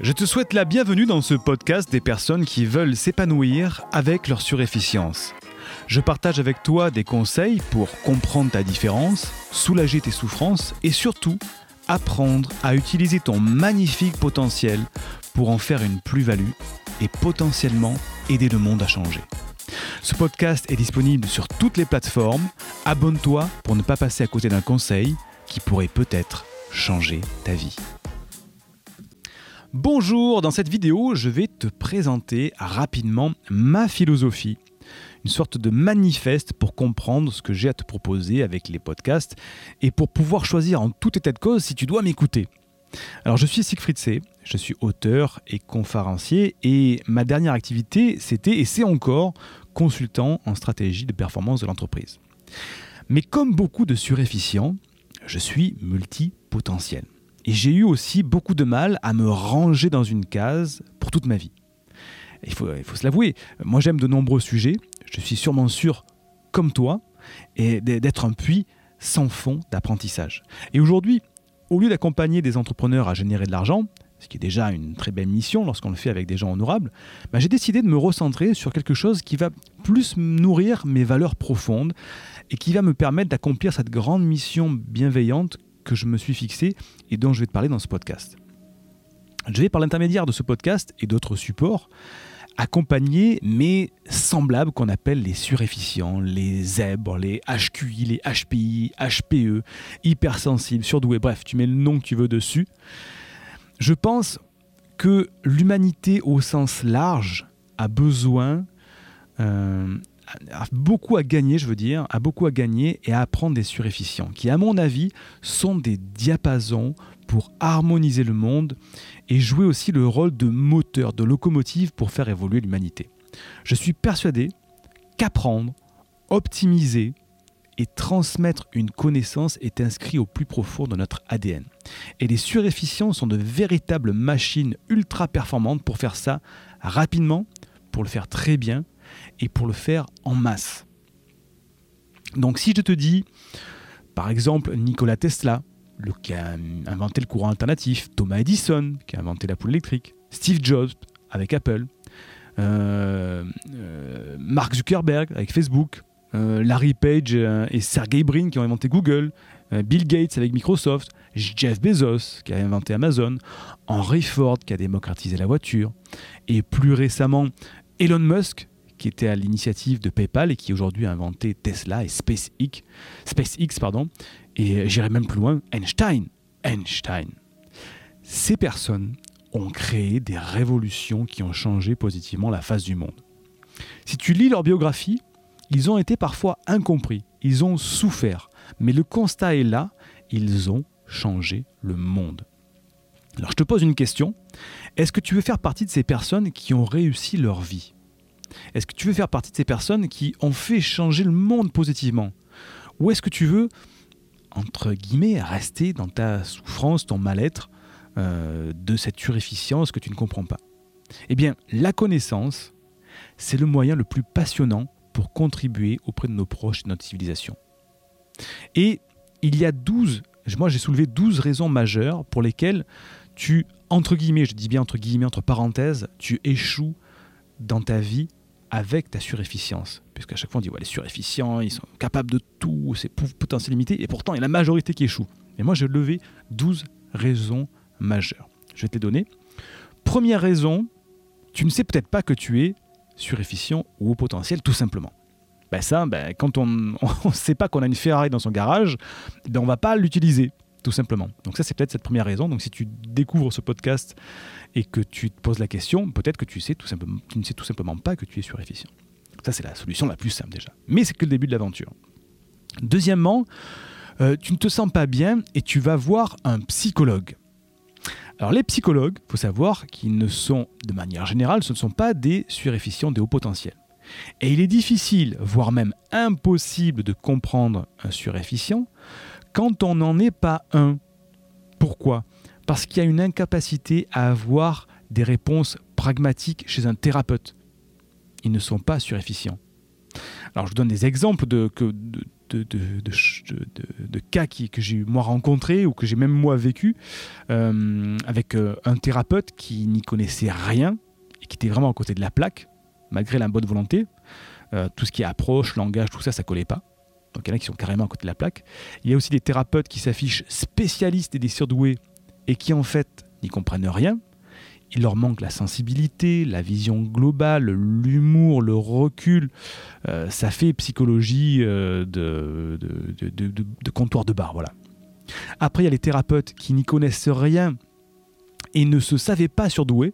Je te souhaite la bienvenue dans ce podcast des personnes qui veulent s'épanouir avec leur surefficience. Je partage avec toi des conseils pour comprendre ta différence, soulager tes souffrances et surtout apprendre à utiliser ton magnifique potentiel pour en faire une plus-value et potentiellement aider le monde à changer. Ce podcast est disponible sur toutes les plateformes. Abonne-toi pour ne pas passer à côté d'un conseil qui pourrait peut-être changer ta vie. Bonjour, dans cette vidéo, je vais te présenter rapidement ma philosophie, une sorte de manifeste pour comprendre ce que j'ai à te proposer avec les podcasts et pour pouvoir choisir en tout état de cause si tu dois m'écouter. Alors je suis Siegfried C, je suis auteur et conférencier et ma dernière activité c'était et c'est encore consultant en stratégie de performance de l'entreprise. Mais comme beaucoup de surefficients, je suis multipotentiel. Et j'ai eu aussi beaucoup de mal à me ranger dans une case pour toute ma vie. Il faut, se l'avouer, moi j'aime de nombreux sujets, je suis sûrement sûr, comme toi, d'être un puits sans fond d'apprentissage. Et aujourd'hui, au lieu d'accompagner des entrepreneurs à générer de l'argent, ce qui est déjà une très belle mission lorsqu'on le fait avec des gens honorables, bah, j'ai décidé de me recentrer sur quelque chose qui va plus nourrir mes valeurs profondes et qui va me permettre d'accomplir cette grande mission bienveillante que je me suis fixé et dont je vais te parler dans ce podcast. Je vais par l'intermédiaire de ce podcast et d'autres supports accompagner mes semblables qu'on appelle les surefficients, les zèbres, les HQI, les HPI, HPE, hypersensibles, surdoués, bref, tu mets le nom que tu veux dessus. Je pense que l'humanité au sens large a besoin euh, a beaucoup à gagner, je veux dire, a beaucoup à gagner et à apprendre des surefficients, qui, à mon avis, sont des diapasons pour harmoniser le monde et jouer aussi le rôle de moteur, de locomotive pour faire évoluer l'humanité. Je suis persuadé qu'apprendre, optimiser et transmettre une connaissance est inscrit au plus profond de notre ADN. Et les surefficients sont de véritables machines ultra performantes pour faire ça rapidement, pour le faire très bien et pour le faire en masse. Donc si je te dis, par exemple, Nikola Tesla, qui a inventé le courant alternatif, Thomas Edison, qui a inventé la poule électrique, Steve Jobs avec Apple, euh, euh, Mark Zuckerberg avec Facebook, euh, Larry Page et Sergey Brin qui ont inventé Google, Bill Gates avec Microsoft, Jeff Bezos qui a inventé Amazon, Henry Ford qui a démocratisé la voiture, et plus récemment Elon Musk qui était à l'initiative de PayPal et qui aujourd'hui a inventé Tesla et SpaceX, SpaceX et j'irai même plus loin, Einstein. Einstein. Ces personnes ont créé des révolutions qui ont changé positivement la face du monde. Si tu lis leur biographie, ils ont été parfois incompris, ils ont souffert, mais le constat est là, ils ont changé le monde. Alors je te pose une question, est-ce que tu veux faire partie de ces personnes qui ont réussi leur vie? Est-ce que tu veux faire partie de ces personnes qui ont fait changer le monde positivement Ou est-ce que tu veux, entre guillemets, rester dans ta souffrance, ton mal-être, euh, de cette purification que tu ne comprends pas? Eh bien, la connaissance, c'est le moyen le plus passionnant pour contribuer auprès de nos proches et de notre civilisation. Et il y a 12, moi j'ai soulevé 12 raisons majeures pour lesquelles tu, entre guillemets, je dis bien entre guillemets, entre parenthèses, tu échoues dans ta vie avec ta surefficience. Puisqu'à chaque fois on dit les surefficients, ils sont capables de tout, c'est potentiel limité, et pourtant il y a la majorité qui échoue. Et moi j'ai levé 12 raisons majeures. Je vais te les donner. Première raison, tu ne sais peut-être pas que tu es surefficient ou au potentiel, tout simplement. Ben ça, ben, quand on ne sait pas qu'on a une Ferrari dans son garage, ben on va pas l'utiliser tout simplement. Donc ça, c'est peut-être cette première raison. Donc si tu découvres ce podcast et que tu te poses la question, peut-être que tu, ne sais tout simplement pas que tu es surefficient. Ça, c'est la solution la plus simple déjà. Mais c'est que le début de l'aventure. Deuxièmement, euh, tu ne te sens pas bien et tu vas voir un psychologue. Alors les psychologues, il faut savoir qu'ils ne sont, de manière générale, ce ne sont pas des surefficients, des hauts potentiels. Et il est difficile, voire même impossible de comprendre un surefficient quand on n'en est pas un. Pourquoi? Parce qu'il y a une incapacité à avoir des réponses pragmatiques chez un thérapeute. Ils ne sont pas surefficients. Alors je vous donne des exemples de, cas que j'ai moi rencontrés ou que j'ai même moi vécu euh, avec euh, un thérapeute qui n'y connaissait rien et qui était vraiment à côté de la plaque, malgré la bonne volonté. Euh, tout ce qui est approche, langage, tout ça, ça collait pas. Donc il y en a qui sont carrément à côté de la plaque. Il y a aussi des thérapeutes qui s'affichent spécialistes et des surdoués et qui en fait n'y comprennent rien il leur manque la sensibilité, la vision globale, l'humour, le recul. Euh, ça fait psychologie euh, de, comptoir de bar, voilà. Après, il y a les thérapeutes qui n'y connaissent rien et ne se savaient pas surdoués.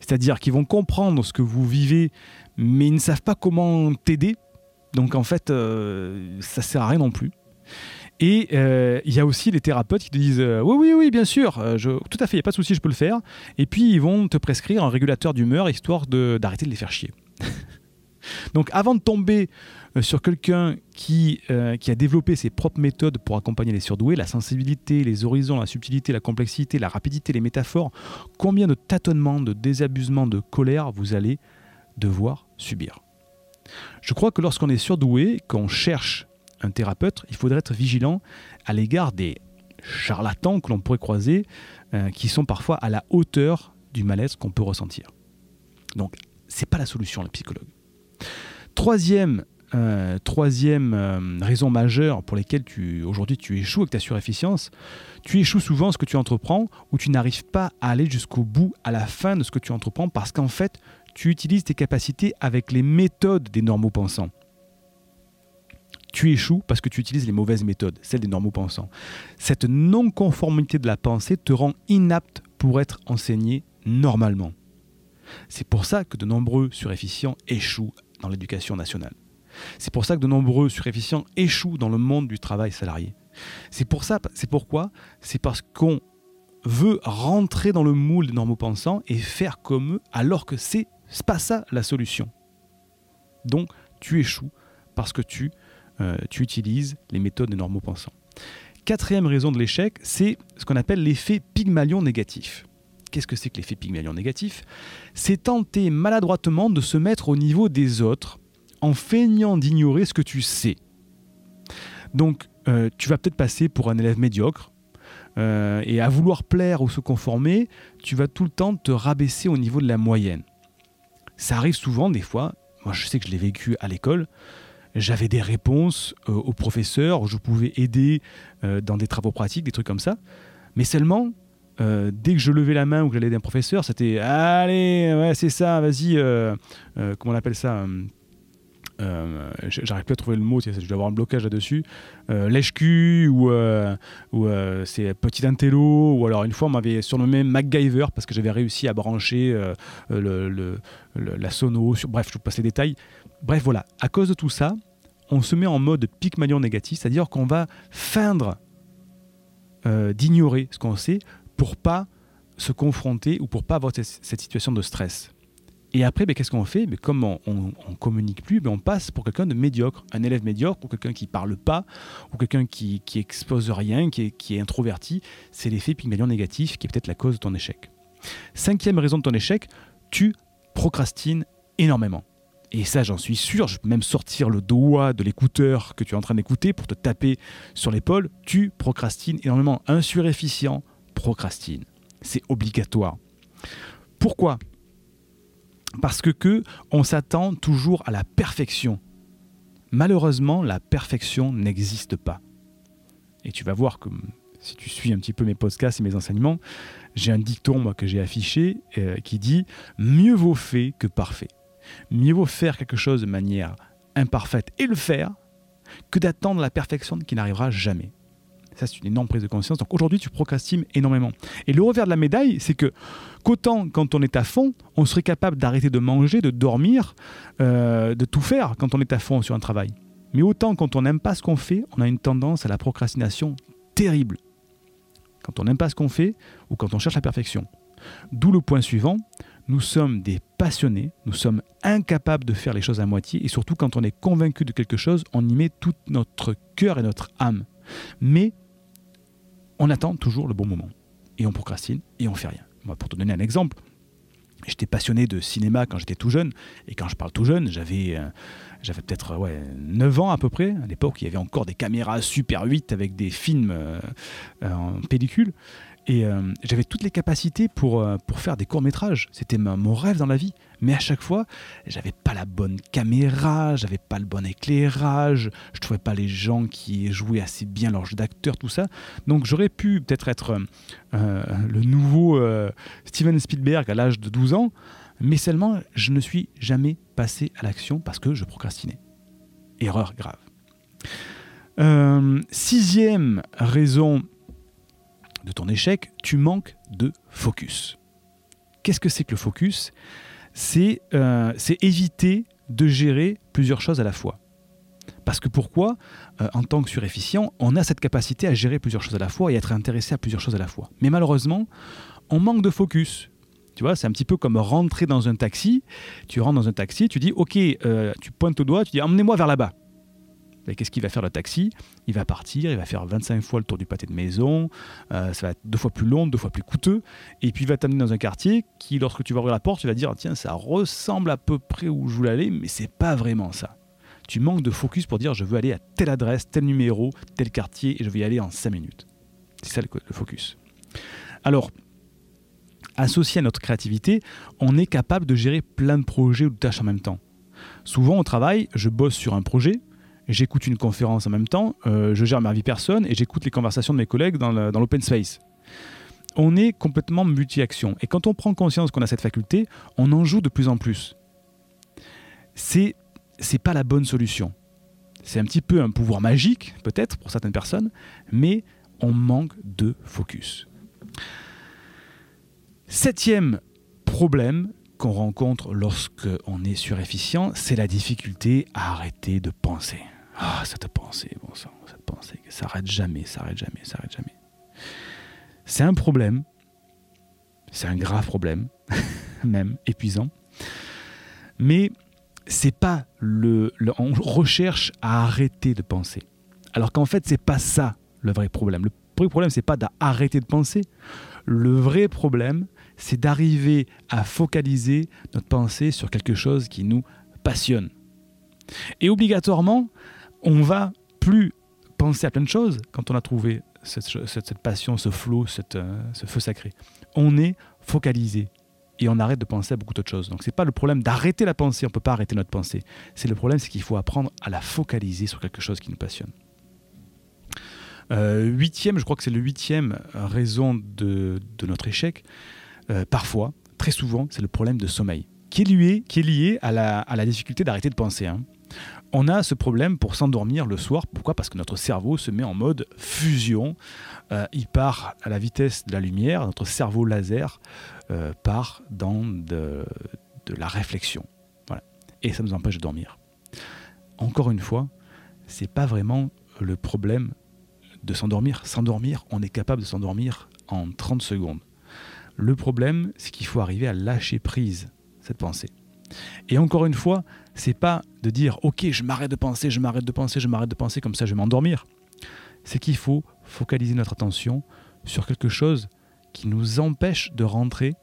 C'est-à-dire qu'ils vont comprendre ce que vous vivez, mais ils ne savent pas comment t'aider. Donc en fait, euh, ça sert à rien non plus. Et euh, il y a aussi les thérapeutes qui te disent euh, Oui, oui, oui, bien sûr, euh, tout à fait, il n'y a pas de souci, je peux le faire. Et puis ils vont te prescrire un régulateur d'humeur histoire d'arrêter de, les faire chier. Donc avant de tomber sur quelqu'un qui, qui a développé ses propres méthodes pour accompagner les surdoués, la sensibilité, les horizons, la subtilité, la complexité, la rapidité, les métaphores, combien de tâtonnements, de désabusement, de colère vous allez devoir subir? Je crois que lorsqu'on est surdoué, qu'on cherche un thérapeute, il faudrait être vigilant à l'égard des charlatans que l'on pourrait croiser, euh, qui sont parfois à la hauteur du malaise qu'on peut ressentir. Donc, c'est pas la solution, le psychologue. Troisième, euh, euh, raison majeure pour laquelle aujourd'hui tu échoues avec ta surefficience, tu échoues souvent ce que tu entreprends ou tu n'arrives pas à aller jusqu'au bout, à la fin de ce que tu entreprends, parce qu'en fait, tu utilises tes capacités avec les méthodes des normaux pensants tu échoues parce que tu utilises les mauvaises méthodes, celles des normaux pensants. Cette non-conformité de la pensée te rend inapte pour être enseigné normalement. C'est pour ça que de nombreux surefficients échouent dans l'éducation nationale. C'est pour ça que de nombreux surefficients échouent dans le monde du travail salarié. C'est pour ça, c'est pourquoi, c'est parce qu'on veut rentrer dans le moule des normaux pensants et faire comme eux, alors que c'est pas ça la solution. Donc, tu échoues parce que tu euh, tu utilises les méthodes des normaux pensants. Quatrième raison de l'échec, c'est ce qu'on appelle l'effet Pygmalion négatif. Qu'est-ce que c'est que l'effet Pygmalion négatif? C'est tenter maladroitement de se mettre au niveau des autres en feignant d'ignorer ce que tu sais. Donc, euh, tu vas peut-être passer pour un élève médiocre, euh, et à vouloir plaire ou se conformer, tu vas tout le temps te rabaisser au niveau de la moyenne. Ça arrive souvent, des fois, moi je sais que je l'ai vécu à l'école, j'avais des réponses euh, aux professeurs, je pouvais aider euh, dans des travaux pratiques, des trucs comme ça. Mais seulement, euh, dès que je levais la main ou que j'allais aider un professeur, c'était Allez, ouais, c'est ça, vas-y, comment on appelle ça J'arrive plus à trouver le mot, je dois avoir un blocage là-dessus. Lèche-cul ou, ou c'est petit intello, ou alors une fois on m'avait surnommé MacGyver parce que j'avais réussi à brancher le, la sono, sur, bref, je vous passe les détails. Bref, voilà, à cause de tout ça, on se met en mode Pygmalion négatif, c'est-à-dire qu'on va feindre euh, d'ignorer ce qu'on sait pour pas se confronter ou pour pas avoir cette situation de stress. Et après, ben, qu'est-ce qu'on fait? Ben, Comme on, ne communique plus, ben, on passe pour quelqu'un de médiocre, un élève médiocre, ou quelqu'un qui parle pas, ou quelqu'un qui, qui expose rien, qui est, introverti. C'est l'effet Pygmalion négatif qui est peut-être la cause de ton échec. Cinquième raison de ton échec, tu procrastines énormément. Et ça, j'en suis sûr, je peux même sortir le doigt de l'écouteur que tu es en train d'écouter pour te taper sur l'épaule. Tu procrastines énormément. Un procrastine. C'est obligatoire. Pourquoi? Parce que, on s'attend toujours à la perfection. Malheureusement, la perfection n'existe pas. Et tu vas voir que si tu suis un petit peu mes podcasts et mes enseignements, j'ai un dicton que j'ai affiché euh, qui dit Mieux vaut fait que parfait. Mieux vaut faire quelque chose de manière imparfaite et le faire que d'attendre la perfection qui n'arrivera jamais. Ça, c'est une énorme prise de conscience. Donc aujourd'hui, tu procrastines énormément. Et le revers de la médaille, c'est que qu'autant quand on est à fond, on serait capable d'arrêter de manger, de dormir, euh, de tout faire quand on est à fond sur un travail. Mais autant quand on n'aime pas ce qu'on fait, on a une tendance à la procrastination terrible. Quand on n'aime pas ce qu'on fait ou quand on cherche la perfection. D'où le point suivant, nous sommes des passionnés, nous sommes incapables de faire les choses à moitié, et surtout quand on est convaincu de quelque chose, on y met tout notre cœur et notre âme. Mais on attend toujours le bon moment, et on procrastine, et on fait rien. pour te donner un exemple, J'étais passionné de cinéma quand j'étais tout jeune. Et quand je parle tout jeune, j'avais euh, peut-être ouais, 9 ans à peu près. À l'époque, il y avait encore des caméras Super 8 avec des films euh, euh, en pellicule. Et j'avais toutes les capacités pour, pour faire des courts-métrages. C'était mon rêve dans la vie. Mais à chaque fois, j'avais pas la bonne caméra, j'avais pas le bon éclairage, je trouvais pas les gens qui jouaient assez bien leur jeu d'acteur, tout ça. Donc j'aurais pu peut-être être, le nouveau Steven Spielberg à l'âge de 12 ans, mais seulement je ne suis jamais passé à l'action parce que je procrastinais. Erreur grave. Euh, sixième raison de ton échec, tu manques de focus. Qu'est-ce que c'est que le focus? Euh, C'est éviter de gérer plusieurs choses à la fois. Parce que pourquoi? Euh, En tant que surefficient, on a cette capacité à gérer plusieurs choses à la fois et être intéressé à plusieurs choses à la fois. Mais malheureusement, on manque de focus. Tu vois, c'est un petit peu comme rentrer dans un taxi. Tu rentres dans un taxi, tu dis, OK, euh, tu pointes au doigt, tu dis, emmenez-moi vers là-bas. Qu'est-ce qu'il va faire le taxi? Il va partir, il va faire 25 fois le tour du pâté de maison, euh, ça va être deux fois plus long, deux fois plus coûteux, et puis il va t'amener dans un quartier qui, lorsque tu vas ouvrir la porte, tu vas dire tiens, ça ressemble à peu près où je voulais aller, mais c'est pas vraiment ça. Tu manques de focus pour dire je veux aller à telle adresse, tel numéro, tel quartier, et je vais y aller en 5 minutes. C'est ça le focus. Alors, associé à notre créativité, on est capable de gérer plein de projets ou de tâches en même temps. Souvent au travail, je bosse sur un projet, j'écoute une conférence en même temps, euh, je gère ma vie personne et j'écoute les conversations de mes collègues dans l'open space. On est complètement multi-action. Et quand on prend conscience qu'on a cette faculté, on en joue de plus en plus. C'est c'est pas la bonne solution. C'est un petit peu un pouvoir magique, peut-être, pour certaines personnes, mais on manque de focus. Septième problème qu'on rencontre lorsqu'on est surefficient, c'est la difficulté à arrêter de penser. Ah, cette pensée, bon sang, cette pensée, ça s'arrête jamais, s'arrête jamais, s'arrête jamais. C'est un problème, c'est un grave problème, même épuisant, mais c'est pas le, le, on recherche à arrêter de penser. Alors qu'en fait, c'est pas ça le vrai problème. Le vrai problème, c'est pas d'arrêter de penser. Le vrai problème, c'est d'arriver à focaliser notre pensée sur quelque chose qui nous passionne. Et obligatoirement, on va plus penser à plein de choses quand on a trouvé cette, passion, ce flot, euh, ce feu sacré. On est focalisé et on arrête de penser à beaucoup d'autres choses. Donc c'est pas le problème d'arrêter la pensée, on peut pas arrêter notre pensée. C'est le problème, c'est qu'il faut apprendre à la focaliser sur quelque chose qui nous passionne. Euh, huitième, je crois que c'est le huitième raison de, notre échec. Euh, parfois, très souvent, c'est le problème de sommeil, qui est lié, qui est lié à, la, difficulté d'arrêter de penser. Hein. On a ce problème pour s'endormir le soir. Pourquoi? Parce que notre cerveau se met en mode fusion. Euh, il part à la vitesse de la lumière. Notre cerveau laser part dans de, la réflexion. Et ça nous empêche de dormir. Encore une fois, c'est pas vraiment le problème de s'endormir. S'endormir, on est capable de s'endormir en 30 secondes. Le problème, c'est qu'il faut arriver à lâcher prise cette pensée. Et encore une fois, c'est pas de dire OK, je m'arrête de penser, je m'arrête de penser, je m'arrête de penser comme ça je vais m'endormir. C'est qu'il faut focaliser notre attention sur quelque chose qui nous empêche de rentrer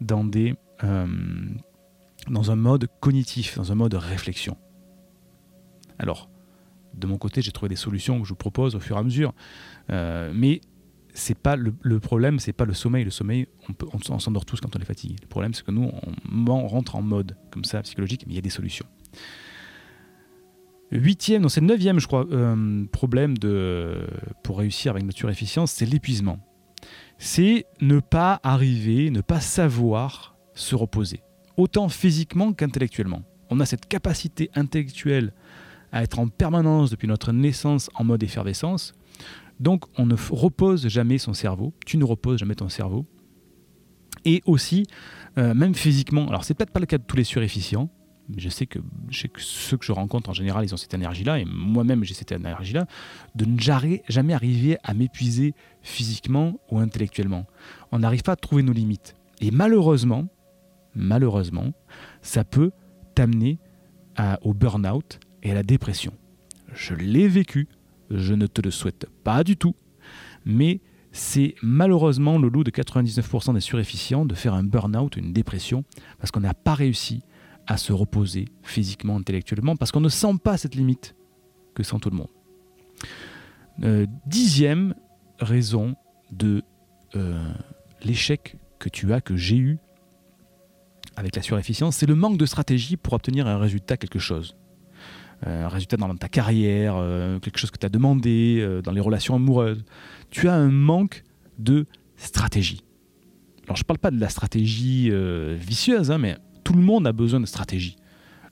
dans des euh, dans un mode cognitif, dans un mode réflexion. Alors, de mon côté, j'ai trouvé des solutions que je vous propose au fur et à mesure. Euh, mais c'est pas le, problème, c'est pas le sommeil. Le sommeil, on, s'endort tous quand on est fatigué. Le problème, c'est que nous, on, rentre en mode comme ça psychologique, mais il y a des solutions. Huitième, non, c'est neuvième, je crois, euh, problème de, pour réussir avec notre efficience, c'est l'épuisement. C'est ne pas arriver, ne pas savoir se reposer, autant physiquement qu'intellectuellement. On a cette capacité intellectuelle à être en permanence depuis notre naissance en mode effervescence. Donc on ne repose jamais son cerveau, tu ne reposes jamais ton cerveau. Et aussi, euh, même physiquement, alors c'est peut-être pas le cas de tous les surefficients, mais je sais, que, ceux que je rencontre en général, ils ont cette énergie-là, et moi-même j'ai cette énergie-là, de ne jamais arriver à m'épuiser physiquement ou intellectuellement. On n'arrive pas à trouver nos limites. Et malheureusement, malheureusement, ça peut t'amener au burn-out, et à la dépression. Je l'ai vécu, je ne te le souhaite pas du tout, mais c'est malheureusement le lot de 99% des surefficients de faire un burn-out, une dépression, parce qu'on n'a pas réussi à se reposer physiquement, intellectuellement, parce qu'on ne sent pas cette limite que sent tout le monde. Euh, dixième raison de euh, l'échec que tu as, que j'ai eu avec la surefficience, c'est le manque de stratégie pour obtenir un résultat, quelque chose. Euh, un résultat dans ta carrière, quelque chose que tu as demandé, dans les relations amoureuses. Tu as un manque de stratégie. Alors je ne parle pas de la stratégie vicieuse, hein, mais tout le monde a besoin de stratégie.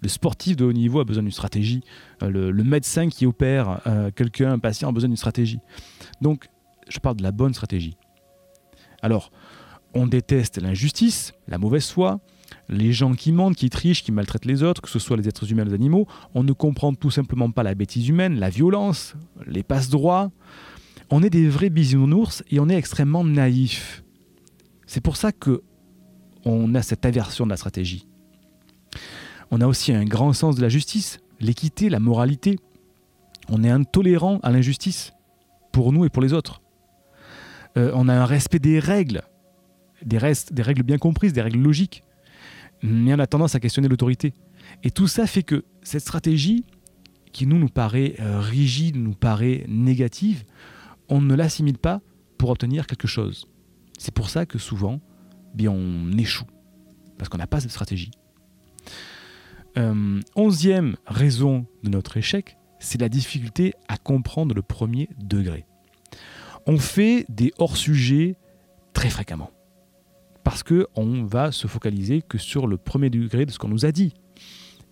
Le sportif de haut niveau a besoin d'une stratégie. Le, médecin qui opère quelqu'un, un patient, a besoin d'une stratégie. Donc, je parle de la bonne stratégie. Alors, on déteste l'injustice, la mauvaise foi, les gens qui mentent, qui trichent, qui maltraitent les autres, que ce soit les êtres humains ou les animaux. On ne comprend tout simplement pas la bêtise humaine, la violence, les passe-droits. On est des vrais bisounours et on est extrêmement naïfs. C'est pour ça que on a cette aversion de la stratégie. On a aussi un grand sens de la justice, l'équité, la moralité. On est intolérant à l'injustice, pour nous et pour les autres. Euh, on a un respect des règles, des, règles bien comprises, des règles logiques. Mais on a tendance à questionner l'autorité. Et tout ça fait que cette stratégie, qui nous, nous paraît euh, rigide, nous paraît négative, on ne l'assimile pas pour obtenir quelque chose. C'est pour ça que souvent, bien, on échoue, parce qu'on n'a pas cette stratégie. Euh, onzième raison de notre échec, c'est la difficulté à comprendre le premier degré on fait des hors-sujets très fréquemment. Parce qu'on va se focaliser que sur le premier degré de ce qu'on nous a dit.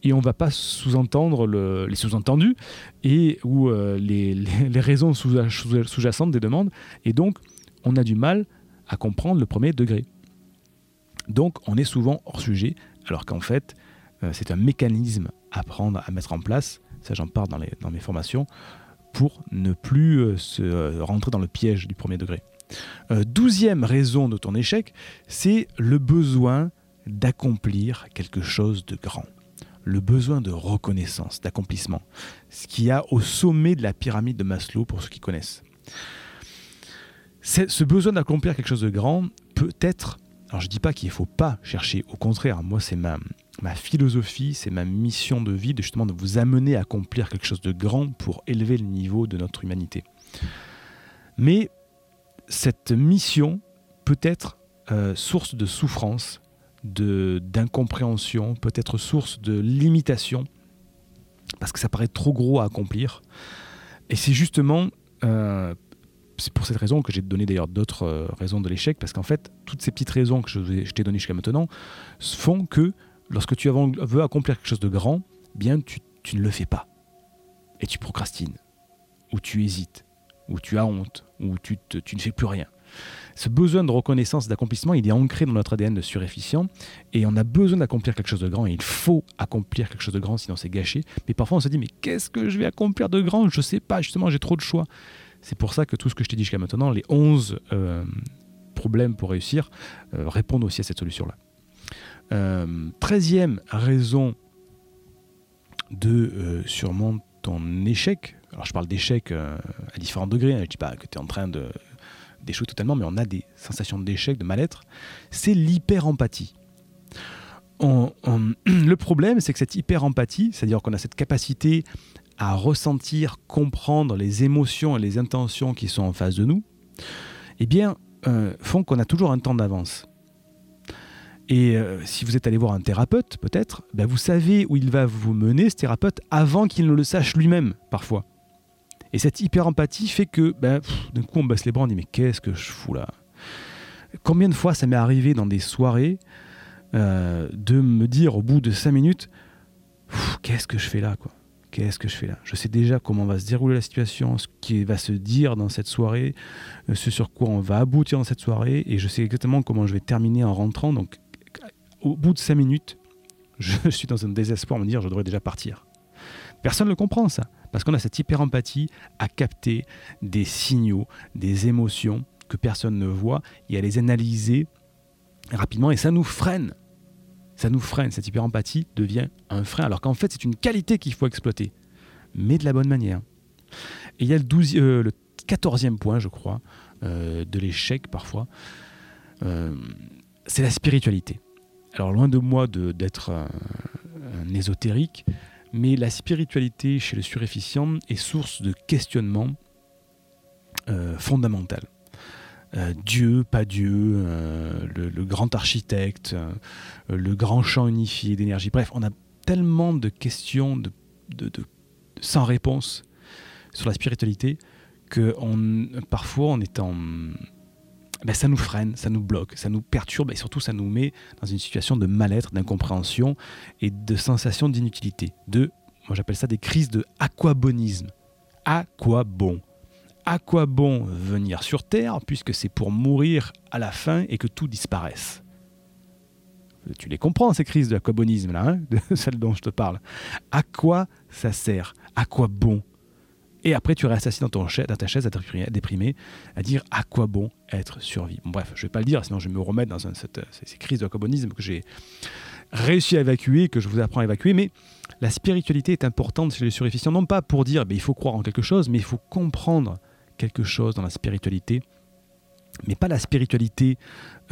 Et on ne va pas sous-entendre les sous-entendus et ou euh, les, raisons sous-jacentes des demandes. Et donc, on a du mal à comprendre le premier degré. Donc, on est souvent hors sujet, alors qu'en fait, euh, c'est un mécanisme à prendre, à mettre en place. Ça, j'en parle dans, dans mes formations pour ne plus euh, se rentrer dans le piège du premier degré. Euh, douzième raison de ton échec, c'est le besoin d'accomplir quelque chose de grand. Le besoin de reconnaissance, d'accomplissement. Ce qu'il y a au sommet de la pyramide de Maslow, pour ceux qui connaissent. Ce besoin d'accomplir quelque chose de grand peut être alors je ne dis pas qu'il ne faut pas chercher, au contraire, moi c'est ma, ma philosophie, c'est ma mission de vie de justement de vous amener à accomplir quelque chose de grand pour élever le niveau de notre humanité. Mais cette mission peut être euh, source de souffrance, d'incompréhension, peut être source de limitation, parce que ça paraît trop gros à accomplir. Et c'est justement euh, c'est pour cette raison que j'ai donné d'ailleurs d'autres euh, raisons de l'échec, parce qu'en fait, toutes ces petites raisons que je, t'ai données jusqu'à maintenant font que lorsque tu veux accomplir quelque chose de grand, bien tu, ne le fais pas. Et tu procrastines, ou tu hésites, ou tu as honte, ou tu, ne fais plus rien. Ce besoin de reconnaissance, d'accomplissement, il est ancré dans notre ADN de surefficient et on a besoin d'accomplir quelque chose de grand et il faut accomplir quelque chose de grand sinon c'est gâché. Mais parfois on se dit mais qu'est-ce que je vais accomplir de grand? Je sais pas, justement j'ai trop de choix. C'est pour ça que tout ce que je t'ai dit jusqu'à maintenant, les 11 euh, problèmes pour réussir, euh, répondent aussi à cette solution-là. Euh, treizième raison de sûrement ton échec, alors je parle d'échec à différents degrés, hein, je ne dis pas que tu es en train de d'échouer totalement, mais on a des sensations d'échec, de mal-être, c'est l'hyper-empathie. le problème, c'est que cette hyper-empathie, c'est-à-dire qu'on a cette capacité à ressentir, comprendre les émotions et les intentions qui sont en face de nous, eh bien, euh, font qu'on a toujours un temps d'avance. Et euh, si vous êtes allé voir un thérapeute, peut-être, ben vous savez où il va vous mener, ce thérapeute, avant qu'il ne le sache lui-même, parfois. Et cette hyper-empathie fait que, ben, d'un coup, on baisse les bras, on dit Mais qu'est-ce que je fous là? Combien de fois ça m'est arrivé dans des soirées euh, de me dire au bout de cinq minutes Qu'est-ce que je fais là quoi? Qu'est-ce que je fais là? Je sais déjà comment va se dérouler la situation, ce qui va se dire dans cette soirée, euh, ce sur quoi on va aboutir dans cette soirée, et je sais exactement comment je vais terminer en rentrant. Donc, au bout de cinq minutes, je suis dans un désespoir, me dire je devrais déjà partir. Personne ne le comprend ça, parce qu'on a cette hyper-empathie à capter des signaux, des émotions que personne ne voit, et à les analyser rapidement, et ça nous freine ça nous freine. Cette hyper-empathie devient un frein, alors qu'en fait, c'est une qualité qu'il faut exploiter, mais de la bonne manière. Et il y a le, 12, euh, le 14e point, je crois, de l'échec parfois, c'est la spiritualité. Alors loin de moi d'être un, ésotérique, mais la spiritualité chez le surefficient est source de questionnement fondamental. Dieu, pas Dieu, le, grand architecte, le grand champ unifié d'énergie. Bref, on a tellement de questions sans réponse sur la spiritualité que parfois on est en... Ben, ça nous freine, ça nous bloque, ça nous perturbe et surtout ça nous met dans une situation de mal-être, d'incompréhension et de sensation d'inutilité. De, moi j'appelle ça des crises de aquabonisme. À quoi bon À quoi bon venir sur Terre puisque c'est pour mourir à la fin et que tout disparaisse tu les comprends, ces crises de l'aquabonisme, là, hein, celles dont je te parle. À quoi ça sert? À quoi bon Et après, tu restes assis dans, dans ta chaise à déprimé, à dire à quoi bon être survie. bref, je vais pas le dire, sinon je vais me remettre dans cette, ces crises de l'aquabonisme que j'ai réussi à évacuer, que je vous apprends à évacuer. Mais la spiritualité est importante chez les suréficients, non pas pour dire ben, il faut croire en quelque chose, mais il faut comprendre quelque chose dans la spiritualité mais pas la spiritualité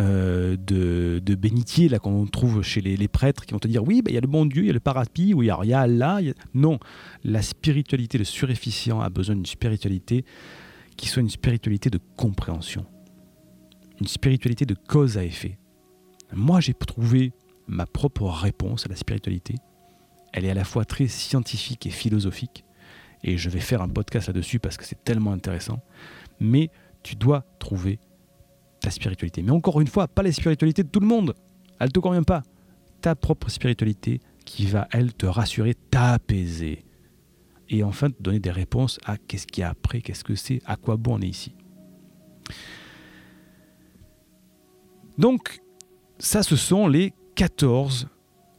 euh, de, de, bénitier là qu'on trouve chez les, prêtres qui vont te dire oui, bah, il y a le bon Dieu, il y a le parapluie, ou il y a, Allah. Non, la spiritualité, le suréficient a besoin d'une spiritualité qui soit une spiritualité de compréhension, une spiritualité de cause à effet. Moi, j'ai trouvé ma propre réponse à la spiritualité. Elle est à la fois très scientifique et philosophique, et je vais faire un podcast là-dessus parce que c'est tellement intéressant. Mais tu dois trouver spiritualité. Mais encore une fois, pas la spiritualité de tout le monde. Elle te convient pas. Ta propre spiritualité qui va, elle, te rassurer, t'apaiser. Et enfin, te donner des réponses à qu'est-ce qu'il y a après, qu'est-ce que c'est, à quoi bon on est ici. Donc, ça, ce sont les 14,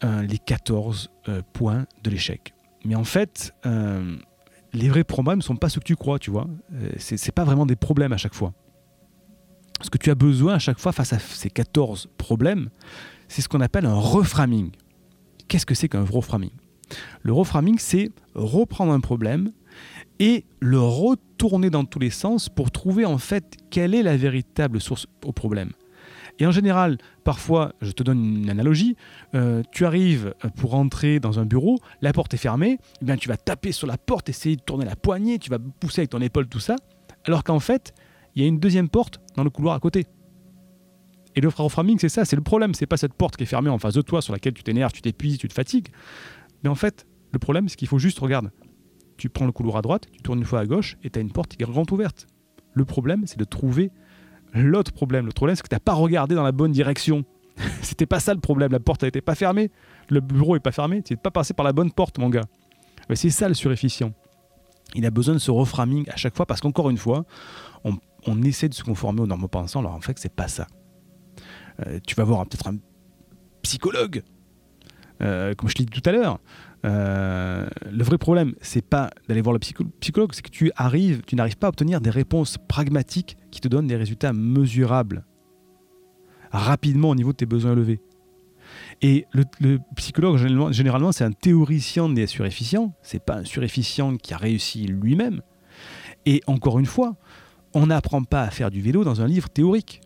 euh, les 14 euh, points de l'échec. Mais en fait, euh, les vrais problèmes ne sont pas ceux que tu crois, tu vois. c'est pas vraiment des problèmes à chaque fois. Ce que tu as besoin à chaque fois face à ces 14 problèmes, c'est ce qu'on appelle un reframing. Qu'est-ce que c'est qu'un reframing? Le reframing, c'est reprendre un problème et le retourner dans tous les sens pour trouver en fait quelle est la véritable source au problème. Et en général, parfois, je te donne une analogie, euh, tu arrives pour entrer dans un bureau, la porte est fermée, eh bien tu vas taper sur la porte, essayer de tourner la poignée, tu vas pousser avec ton épaule, tout ça, alors qu'en fait, il y a une deuxième porte dans le couloir à côté. Et le framing, c'est ça, c'est le problème. C'est pas cette porte qui est fermée en face de toi, sur laquelle tu t'énerves, tu t'épuises, tu te fatigues. Mais en fait, le problème, c'est qu'il faut juste, regarde, tu prends le couloir à droite, tu tournes une fois à gauche, et tu as une porte qui est grande ouverte. Le problème, c'est de trouver l'autre problème. Le problème, c'est que tu n'as pas regardé dans la bonne direction. C'était pas ça le problème. La porte n'était pas fermée, le bureau n'est pas fermé, tu n'es pas passé par la bonne porte, mon gars. Mais c'est ça le surefficient. Il a besoin de ce reframing à chaque fois parce qu'encore une fois, on, essaie de se conformer aux normes pensants, alors en fait, c'est pas ça. Euh, tu vas voir peut-être un psychologue, euh, comme je l'ai dit tout à l'heure. Euh, le vrai problème, c'est pas d'aller voir le psychologue, c'est que tu arrives, tu n'arrives pas à obtenir des réponses pragmatiques qui te donnent des résultats mesurables rapidement au niveau de tes besoins élevés. Et le, psychologue, généralement, généralement c'est un théoricien des surefficients, c'est pas un surefficient qui a réussi lui-même. Et encore une fois, on n'apprend pas à faire du vélo dans un livre théorique.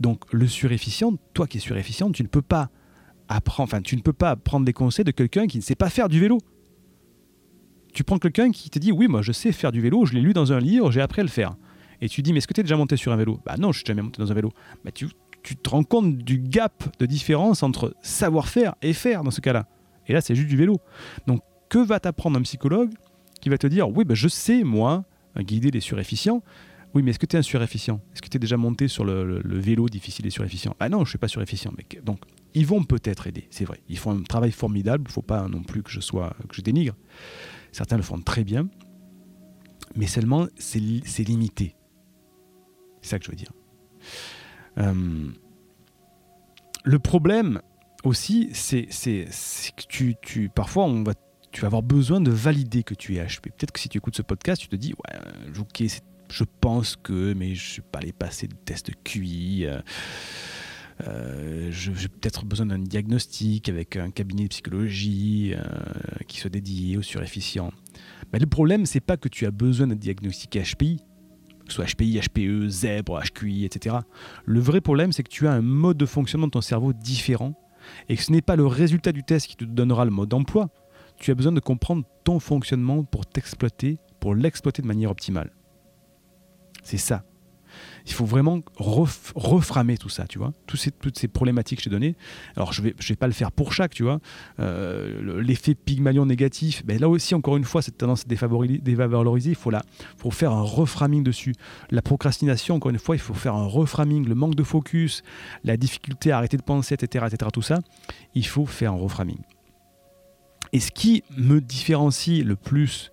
Donc le surefficient, toi qui es surefficient, tu ne peux pas apprendre, enfin tu ne peux pas prendre des conseils de quelqu'un qui ne sait pas faire du vélo. Tu prends quelqu'un qui te dit oui moi je sais faire du vélo, je l'ai lu dans un livre, j'ai appris à le faire. Et tu dis mais est-ce que tu es déjà monté sur un vélo? Bah non, je suis jamais monté dans un vélo. Tu, tu te rends compte du gap de différence entre savoir-faire et faire dans ce cas-là. Et là c'est juste du vélo. Donc que va t'apprendre un psychologue qui va te dire oui bah, je sais moi guider les surefficients. Oui, mais est-ce que tu es un surefficient? Est-ce que tu es déjà monté sur le, vélo difficile et surefficient? Ah non, je ne suis pas surefficient. Mais donc, ils vont peut-être aider, c'est vrai. Ils font un travail formidable, il ne faut pas non plus que je sois que je dénigre. Certains le font très bien, mais seulement c'est limité. C'est ça que je veux dire. Euh, le problème aussi, c'est que tu, tu, parfois on va tu vas avoir besoin de valider que tu es HP. Peut-être que si tu écoutes ce podcast, tu te dis, ouais, ok, je pense que, mais je ne suis pas allé passer de test QI. Euh, euh, j'ai peut-être besoin d'un diagnostic avec un cabinet de psychologie euh, qui soit dédié au surefficient. Mais le problème, c'est pas que tu as besoin d'un diagnostic HPI. que ce soit HPI, HPE, Zèbre, HQI, etc. Le vrai problème, c'est que tu as un mode de fonctionnement de ton cerveau différent et que ce n'est pas le résultat du test qui te donnera le mode d'emploi. Tu as besoin de comprendre ton fonctionnement pour t'exploiter, pour l'exploiter de manière optimale. C'est ça il faut vraiment reframer tout ça, tu vois. toutes ces problématiques que je t'ai données. Alors, je ne vais, je vais pas le faire pour chaque, tu vois. Euh, l'effet Pygmalion négatif, ben là aussi, encore une fois, cette tendance à dévaloriser, il faut, faut faire un reframing dessus. La procrastination, encore une fois, il faut faire un reframing. Le manque de focus, la difficulté à arrêter de penser, etc., etc., tout ça, il faut faire un reframing. Et ce qui me différencie le plus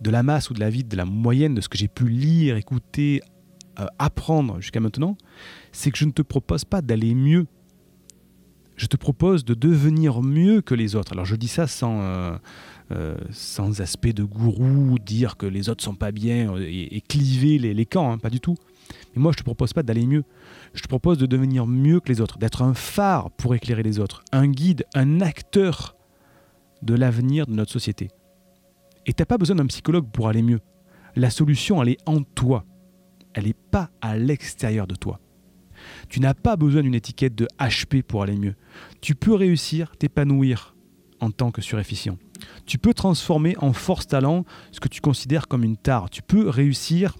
de la masse ou de la vie, de la moyenne de ce que j'ai pu lire, écouter, euh, apprendre jusqu'à maintenant, c'est que je ne te propose pas d'aller mieux. Je te propose de devenir mieux que les autres. Alors je dis ça sans, euh, euh, sans aspect de gourou, dire que les autres sont pas bien et, cliver les, les camps, hein, pas du tout. Mais moi je te propose pas d'aller mieux. Je te propose de devenir mieux que les autres, d'être un phare pour éclairer les autres, un guide, un acteur de l'avenir de notre société. Et t'as pas besoin d'un psychologue pour aller mieux. La solution, elle est en toi elle n'est pas à l'extérieur de toi. Tu n'as pas besoin d'une étiquette de HP pour aller mieux. Tu peux réussir, t'épanouir en tant que surefficient. Tu peux transformer en force talent ce que tu considères comme une tare. Tu peux réussir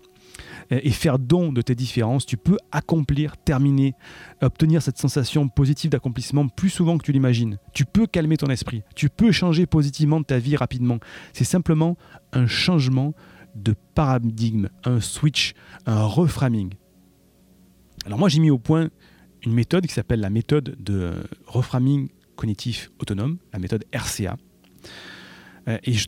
et faire don de tes différences. Tu peux accomplir, terminer, obtenir cette sensation positive d'accomplissement plus souvent que tu l'imagines. Tu peux calmer ton esprit. Tu peux changer positivement ta vie rapidement. C'est simplement un changement de paradigme, un switch, un reframing. Alors moi j'ai mis au point une méthode qui s'appelle la méthode de reframing cognitif autonome, la méthode RCA. Euh, et je,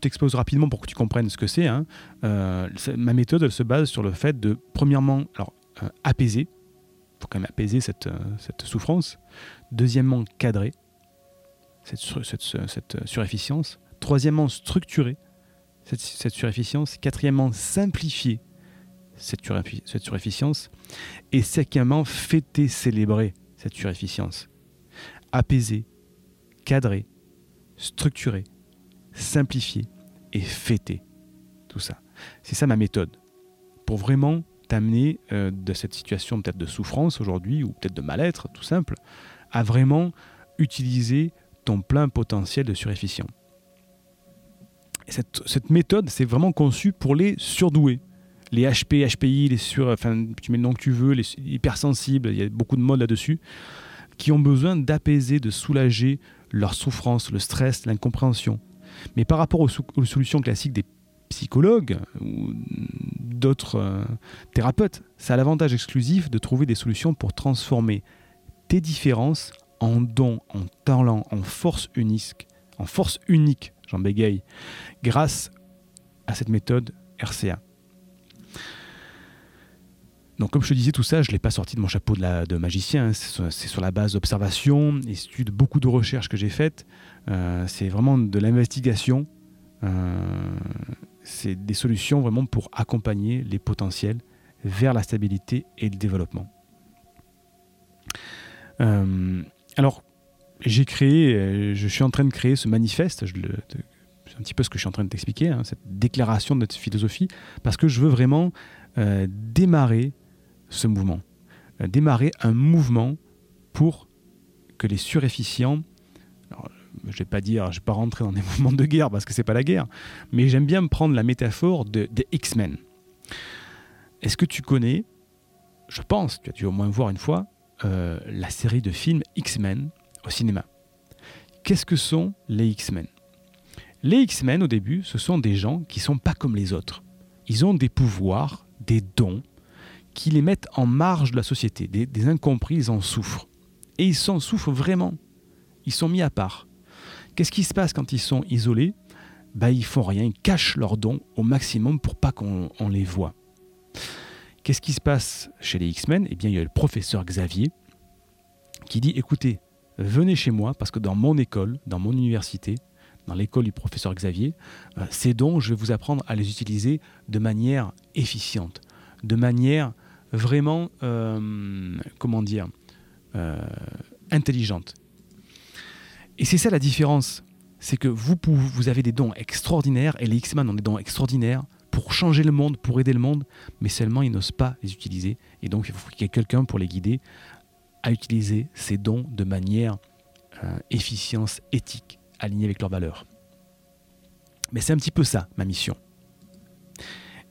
t'expose rapidement pour que tu comprennes ce que c'est. Hein. Euh, ma méthode se base sur le fait de, premièrement, alors, euh, apaiser, il faut quand même apaiser cette, souffrance. Deuxièmement, cadrer cette, cette surefficience. Troisièmement, structurer cette, surefficience. Quatrièmement, simplifier cette, cette surefficience. Et cinquièmement, fêter, célébrer cette surefficience. Apaiser, cadrer, structurer, simplifier et fêter. Tout ça. C'est ça ma méthode. Pour vraiment t'amener euh, de cette situation peut-être de souffrance aujourd'hui, ou peut-être de mal-être, tout simple, à vraiment utiliser ton plein potentiel de surefficient cette, méthode, c'est vraiment conçu pour les surdoués. Les HP, HPI, les sur, enfin, tu mets le nom que tu veux, les hypersensibles, il y a beaucoup de modes là-dessus, qui ont besoin d'apaiser, de soulager leur souffrance, le stress, l'incompréhension. Mais par rapport aux, solutions classiques des psychologues ou d'autres euh, thérapeutes, ça a l'avantage exclusif de trouver des solutions pour transformer tes différences en dons, en talent, en force unique, en force unique j'en bégaye, grâce à cette méthode RCA. Donc comme je te disais, tout ça, je ne l'ai pas sorti de mon chapeau de, magicien, hein. c'est sur, la base d'observations, d'études, beaucoup de recherches que j'ai faites, euh, c'est vraiment de l'investigation, euh, c'est des solutions vraiment pour accompagner les potentiels vers la stabilité et le développement. Euh, alors, j'ai créé, euh, je suis en train de créer ce manifeste, c'est un petit peu ce que je suis en train de t'expliquer, hein, cette déclaration de notre philosophie, parce que je veux vraiment euh, démarrer ce mouvement, euh, démarrer un mouvement pour que les surefficients, je vais pas dire, je vais pas rentrer dans des mouvements de guerre parce que c'est pas la guerre, mais j'aime bien me prendre la métaphore des X-Men. Est-ce que tu connais, je pense, tu as dû au moins voir une fois, la série de films X-Men au cinéma? Qu'est-ce que sont les X-Men? Les X-Men, au début, ce sont des gens qui sont pas comme les autres. Ils ont des pouvoirs, des dons, qui les mettent en marge de la société. Des, incompris, ils en souffrent. Et ils s'en souffrent vraiment. Ils sont mis à part. Qu'est-ce qui se passe quand ils sont isolés? Bah, Ils font rien, ils cachent leurs dons au maximum pour pas qu'on les voit. Qu'est-ce qui se passe chez les X-Men? Eh bien, il y a le professeur Xavier qui dit écoutez, venez chez moi parce que dans mon école, dans mon université, dans l'école du professeur Xavier, euh, ces dons, je vais vous apprendre à les utiliser de manière efficiente, de manière vraiment, euh, comment dire, euh, intelligente. Et c'est ça la différence, c'est que vous, vous avez des dons extraordinaires et les X-Men ont des dons extraordinaires pour changer le monde, pour aider le monde, mais seulement ils n'osent pas les utiliser. Et donc il faut qu'il y ait quelqu'un pour les guider à utiliser ces dons de manière euh, efficience éthique, alignée avec leurs valeurs. Mais c'est un petit peu ça, ma mission.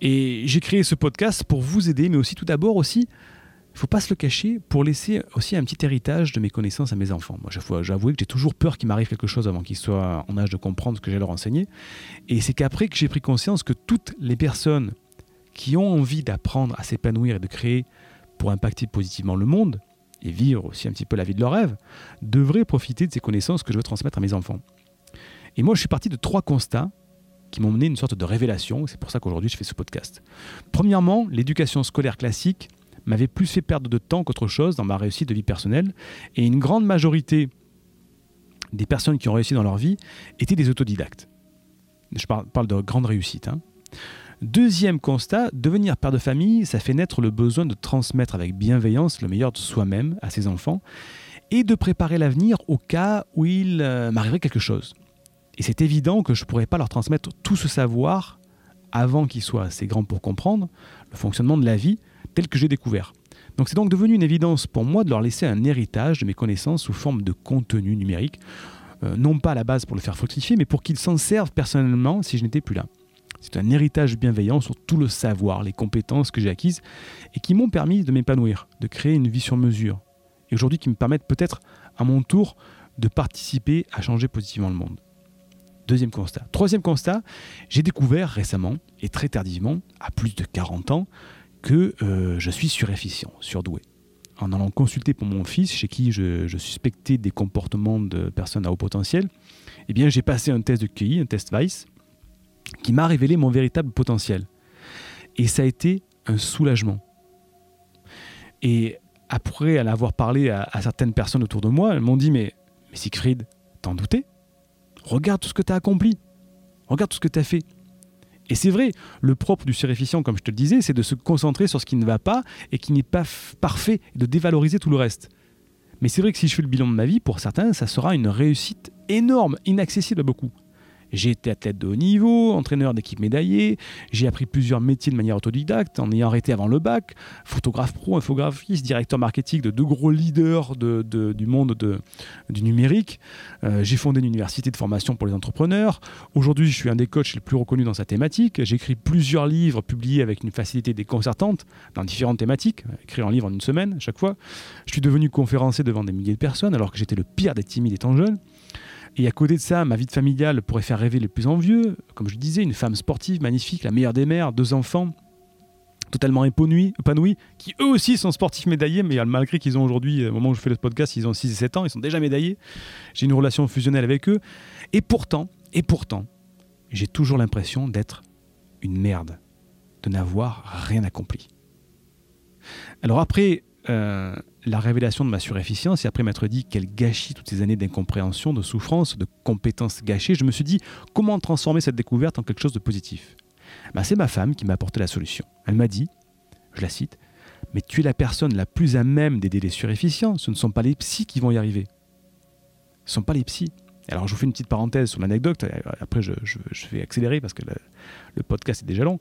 Et j'ai créé ce podcast pour vous aider, mais aussi tout d'abord aussi, faut pas se le cacher, pour laisser aussi un petit héritage de mes connaissances à mes enfants. Moi, j'avoue que j'ai toujours peur qu'il m'arrive quelque chose avant qu'ils soient en âge de comprendre ce que j'ai leur enseigné. Et c'est qu'après que j'ai pris conscience que toutes les personnes qui ont envie d'apprendre à s'épanouir et de créer pour impacter positivement le monde, et vivre aussi un petit peu la vie de leur rêve, devraient profiter de ces connaissances que je veux transmettre à mes enfants. Et moi, je suis parti de trois constats qui m'ont mené une sorte de révélation. C'est pour ça qu'aujourd'hui, je fais ce podcast. Premièrement, l'éducation scolaire classique m'avait plus fait perdre de temps qu'autre chose dans ma réussite de vie personnelle. Et une grande majorité des personnes qui ont réussi dans leur vie étaient des autodidactes. Je parle, de grande réussite. Hein. Deuxième constat, devenir père de famille, ça fait naître le besoin de transmettre avec bienveillance le meilleur de soi-même à ses enfants et de préparer l'avenir au cas où il euh, m'arriverait quelque chose. Et c'est évident que je ne pourrais pas leur transmettre tout ce savoir avant qu'ils soient assez grands pour comprendre le fonctionnement de la vie tel que j'ai découvert. Donc c'est donc devenu une évidence pour moi de leur laisser un héritage de mes connaissances sous forme de contenu numérique, euh, non pas à la base pour le faire fructifier, mais pour qu'ils s'en servent personnellement si je n'étais plus là. C'est un héritage bienveillant sur tout le savoir, les compétences que j'ai acquises et qui m'ont permis de m'épanouir, de créer une vie sur mesure. Et aujourd'hui qui me permettent peut-être à mon tour de participer à changer positivement le monde. Deuxième constat. Troisième constat, j'ai découvert récemment, et très tardivement, à plus de 40 ans, que euh, je suis surefficient, surdoué. En allant consulter pour mon fils, chez qui je, suspectais des comportements de personnes à haut potentiel, eh bien j'ai passé un test de QI, un test Vice, qui m'a révélé mon véritable potentiel. Et ça a été un soulagement. Et après à l'avoir parlé à, certaines personnes autour de moi, elles m'ont dit Mais, mais Siegfried, t'en doutais? Regarde tout ce que tu as accompli. Regarde tout ce que tu as fait. Et c'est vrai, le propre du suréficient, comme je te le disais, c'est de se concentrer sur ce qui ne va pas et qui n'est pas parfait, et de dévaloriser tout le reste. Mais c'est vrai que si je fais le bilan de ma vie, pour certains, ça sera une réussite énorme, inaccessible à beaucoup. J'ai été athlète de haut niveau, entraîneur d'équipe médaillée, j'ai appris plusieurs métiers de manière autodidacte en ayant arrêté avant le bac, photographe pro, infographiste, directeur marketing de deux gros leaders du monde du numérique. Euh, j'ai fondé une université de formation pour les entrepreneurs. Aujourd'hui, je suis un des coachs les plus reconnus dans sa thématique. J'écris plusieurs livres publiés avec une facilité déconcertante dans différentes thématiques, écrire un livre en une semaine à chaque fois. Je suis devenu conférencier devant des milliers de personnes alors que j'étais le pire des timides étant jeune. Et à côté de ça, ma vie de familiale pourrait faire rêver les plus envieux. Comme je disais, une femme sportive, magnifique, la meilleure des mères, deux enfants, totalement épanouis, qui eux aussi sont sportifs médaillés, mais malgré qu'ils ont aujourd'hui, au moment où je fais le podcast, ils ont 6 et 7 ans, ils sont déjà médaillés. J'ai une relation fusionnelle avec eux. Et pourtant, et pourtant, j'ai toujours l'impression d'être une merde, de n'avoir rien accompli. Alors après, euh, la révélation de ma surefficience et après m'être dit quel gâchis toutes ces années d'incompréhension, de souffrance, de compétences gâchées, je me suis dit comment transformer cette découverte en quelque chose de positif? Ben, c'est ma femme qui m'a apporté la solution. Elle m'a dit, je la cite, mais tu es la personne la plus à même d'aider les surefficients, ce ne sont pas les psys qui vont y arriver. Ce ne sont pas les psys. Alors je vous fais une petite parenthèse sur l'anecdote, après je, vais accélérer parce que le, podcast est déjà long.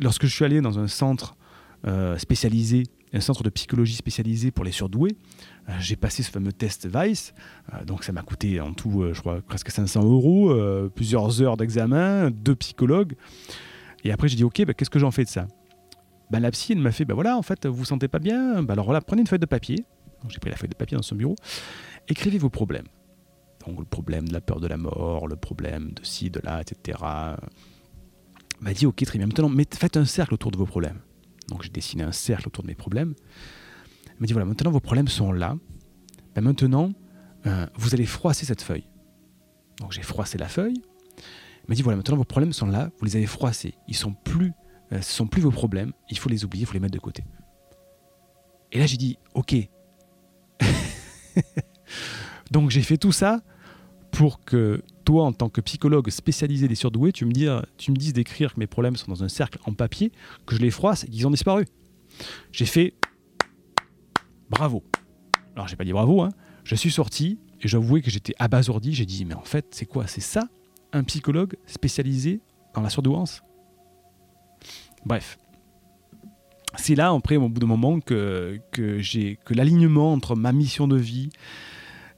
Lorsque je suis allé dans un centre euh, spécialisé un centre de psychologie spécialisé pour les surdoués. Euh, j'ai passé ce fameux test Vice, euh, donc ça m'a coûté en tout, euh, je crois, presque 500 euros, plusieurs heures d'examen, deux psychologues. Et après, j'ai dit, ok, bah, qu'est-ce que j'en fais de ça? Bah, La psy, elle m'a fait, bah, voilà, en fait, vous vous sentez pas bien, bah, alors voilà, prenez une feuille de papier. J'ai pris la feuille de papier dans son bureau. Écrivez vos problèmes. Donc le problème de la peur de la mort, le problème de ci, de là, etc. M'a dit, ok, très bien, maintenant, faites un cercle autour de vos problèmes. Donc j'ai dessiné un cercle autour de mes problèmes. Elle m'a dit voilà, maintenant vos problèmes sont là. Ben maintenant, euh, vous allez froisser cette feuille. Donc j'ai froissé la feuille. Elle m'a dit voilà, maintenant vos problèmes sont là, vous les avez froissés. Ils sont plus, euh, ce sont plus vos problèmes. Il faut les oublier, il faut les mettre de côté. Et là j'ai dit ok. Donc j'ai fait tout ça pour que toi, en tant que psychologue spécialisé des surdoués, tu me, dises d'écrire que mes problèmes sont dans un cercle en papier, que je les froisse et qu'ils ont disparu. J'ai fait bravo. Alors, j'ai pas dit bravo, hein. Je suis sorti et j'avouais que j'étais abasourdi. J'ai dit, mais en fait, c'est quoi? C'est ça, un psychologue spécialisé dans la surdouance? Bref. C'est là, après, au bout d'un moment, que, que, que l'alignement entre ma mission de vie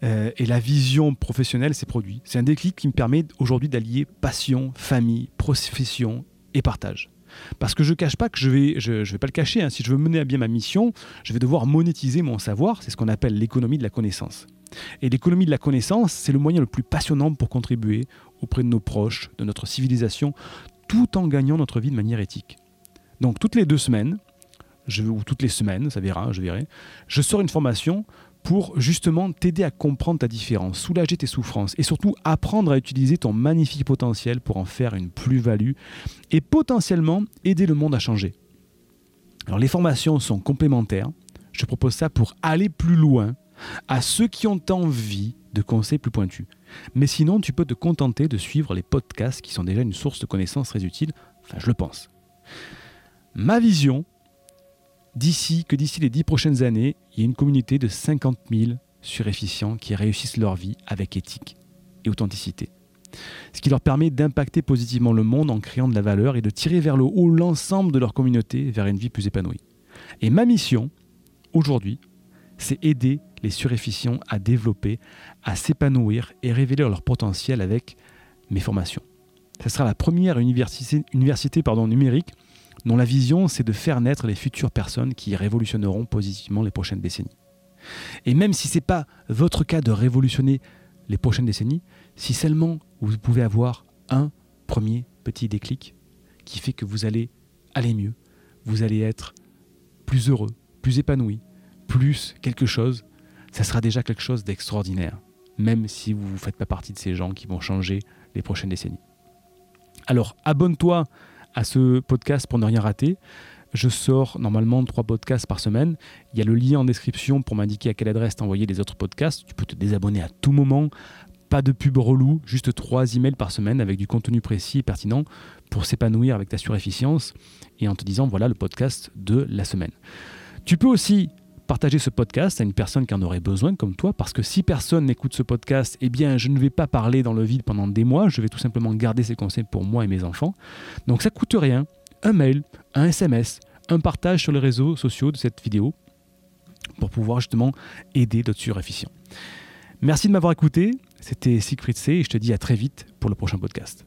euh, et la vision professionnelle s'est produit. C'est un déclic qui me permet aujourd'hui d'allier passion, famille, profession et partage. Parce que je ne cache pas que je vais, je, vais pas le cacher, hein. si je veux mener à bien ma mission, je vais devoir monétiser mon savoir, c'est ce qu'on appelle l'économie de la connaissance. Et l'économie de la connaissance, c'est le moyen le plus passionnant pour contribuer auprès de nos proches, de notre civilisation, tout en gagnant notre vie de manière éthique. Donc toutes les deux semaines, je, ou toutes les semaines, ça verra, je verrai, je sors une formation pour justement t'aider à comprendre ta différence, soulager tes souffrances et surtout apprendre à utiliser ton magnifique potentiel pour en faire une plus-value et potentiellement aider le monde à changer. Alors les formations sont complémentaires. Je propose ça pour aller plus loin à ceux qui ont envie de conseils plus pointus. Mais sinon, tu peux te contenter de suivre les podcasts qui sont déjà une source de connaissances très utile. Enfin, je le pense. Ma vision, d'ici que d'ici les dix prochaines années, il y ait une communauté de 50 000 surefficients qui réussissent leur vie avec éthique et authenticité. Ce qui leur permet d'impacter positivement le monde en créant de la valeur et de tirer vers le haut l'ensemble de leur communauté vers une vie plus épanouie. Et ma mission, aujourd'hui, c'est aider les surefficients à développer, à s'épanouir et révéler leur potentiel avec mes formations. Ce sera la première université, numérique dont la vision c'est de faire naître les futures personnes qui révolutionneront positivement les prochaines décennies. Et même si ce n'est pas votre cas de révolutionner les prochaines décennies, si seulement vous pouvez avoir un premier petit déclic qui fait que vous allez aller mieux, vous allez être plus heureux, plus épanoui, plus quelque chose, ça sera déjà quelque chose d'extraordinaire, même si vous ne faites pas partie de ces gens qui vont changer les prochaines décennies. Alors abonne-toi à ce podcast pour ne rien rater. Je sors normalement trois podcasts par semaine. Il y a le lien en description pour m'indiquer à quelle adresse t'envoyer les autres podcasts. Tu peux te désabonner à tout moment. Pas de pub relou, juste trois emails par semaine avec du contenu précis et pertinent pour s'épanouir avec ta surefficience et en te disant voilà le podcast de la semaine. Tu peux aussi partager ce podcast à une personne qui en aurait besoin comme toi, parce que si personne n'écoute ce podcast, eh bien je ne vais pas parler dans le vide pendant des mois, je vais tout simplement garder ces conseils pour moi et mes enfants. Donc ça coûte rien, un mail, un SMS, un partage sur les réseaux sociaux de cette vidéo pour pouvoir justement aider d'autres surefficients. Merci de m'avoir écouté, c'était Siegfried C et je te dis à très vite pour le prochain podcast.